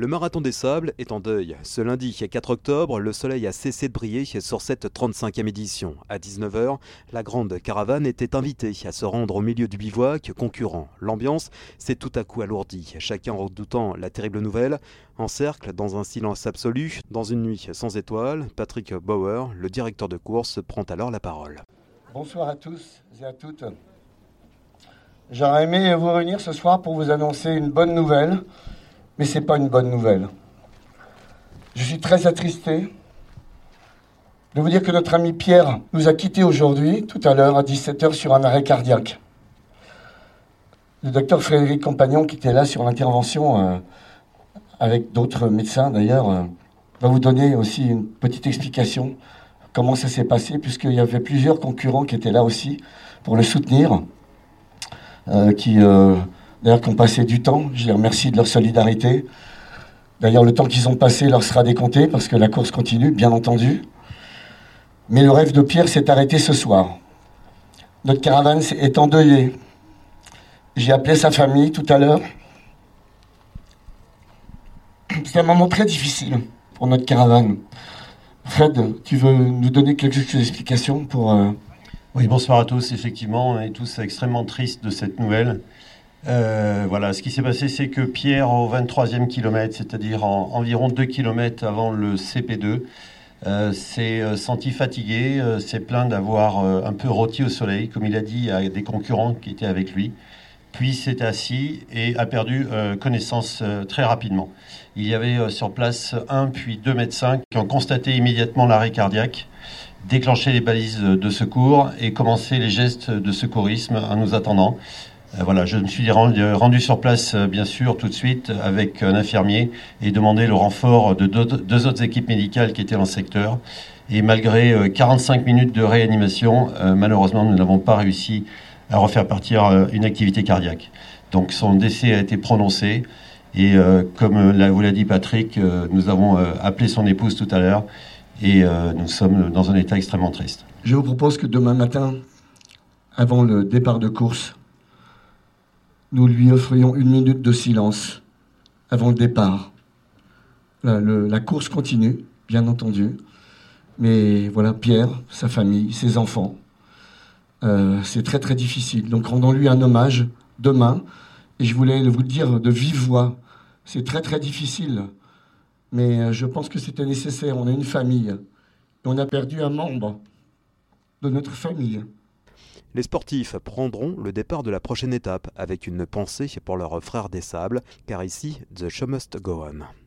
Le marathon des sables est en deuil. Ce lundi 4 octobre, le soleil a cessé de briller sur cette 35e édition. À 19h, la grande caravane était invitée à se rendre au milieu du bivouac concurrent. L'ambiance s'est tout à coup alourdie, chacun redoutant la terrible nouvelle. En cercle, dans un silence absolu, dans une nuit sans étoiles, Patrick Bauer, le directeur de course, prend alors la parole. Bonsoir à tous et à toutes. J'aurais aimé vous réunir ce soir pour vous annoncer une bonne nouvelle mais ce n'est pas une bonne nouvelle. Je suis très attristé de vous dire que notre ami Pierre nous a quittés aujourd'hui, tout à l'heure, à 17h, sur un arrêt cardiaque. Le docteur Frédéric Compagnon, qui était là sur l'intervention, euh, avec d'autres médecins d'ailleurs, euh, va vous donner aussi une petite explication comment ça s'est passé, puisqu'il y avait plusieurs concurrents qui étaient là aussi pour le soutenir, euh, qui d'ailleurs, qui ont passé du temps. Je les remercie de leur solidarité. D'ailleurs, le temps qu'ils ont passé leur sera décompté parce que la course continue, bien entendu. Mais le rêve de Pierre s'est arrêté ce soir. Notre caravane est endeuillée. J'ai appelé sa famille tout à l'heure. C'est un moment très difficile pour notre caravane. Fred, tu veux nous donner quelques explications pour... Euh, oui, bonsoir à tous. Effectivement, on est tous extrêmement tristes de cette nouvelle. Euh, voilà, ce qui s'est passé, c'est que Pierre, au 23e kilomètre, c'est-à-dire en, environ 2 km avant le CP2, euh, s'est euh, senti fatigué, s'est plaint d'avoir un peu rôti au soleil, comme il a dit à des concurrents qui étaient avec lui, puis s'est assis et a perdu connaissance très rapidement. Il y avait sur place un puis deux médecins qui ont constaté immédiatement l'arrêt cardiaque déclenché les balises de secours et commencé les gestes de secourisme en nous attendant. Euh, voilà, je me suis rendu, sur place, euh, bien sûr, tout de suite, avec un infirmier et demandé le renfort de deux, autres équipes médicales qui étaient dans le secteur. Et malgré 45 euh, minutes de réanimation, malheureusement, nous n'avons pas réussi à refaire partir une activité cardiaque. Donc son décès a été prononcé. Et comme vous l'a dit Patrick, nous avons appelé son épouse tout à l'heure et nous sommes dans un état extrêmement triste. Je vous propose que demain matin, avant le départ de course, nous lui offrions une minute de silence avant le départ. La, course continue, bien entendu. Mais voilà, Pierre, sa famille, ses enfants, euh, c'est très très difficile. Donc rendons-lui un hommage demain. Et je voulais vous le dire de vive voix. C'est très très difficile. Mais euh, je pense que c'était nécessaire. On a une famille. on a perdu un membre de notre famille. Les sportifs prendront le départ de la prochaine étape avec une pensée pour leurs frères des sables, car ici, the show must go on.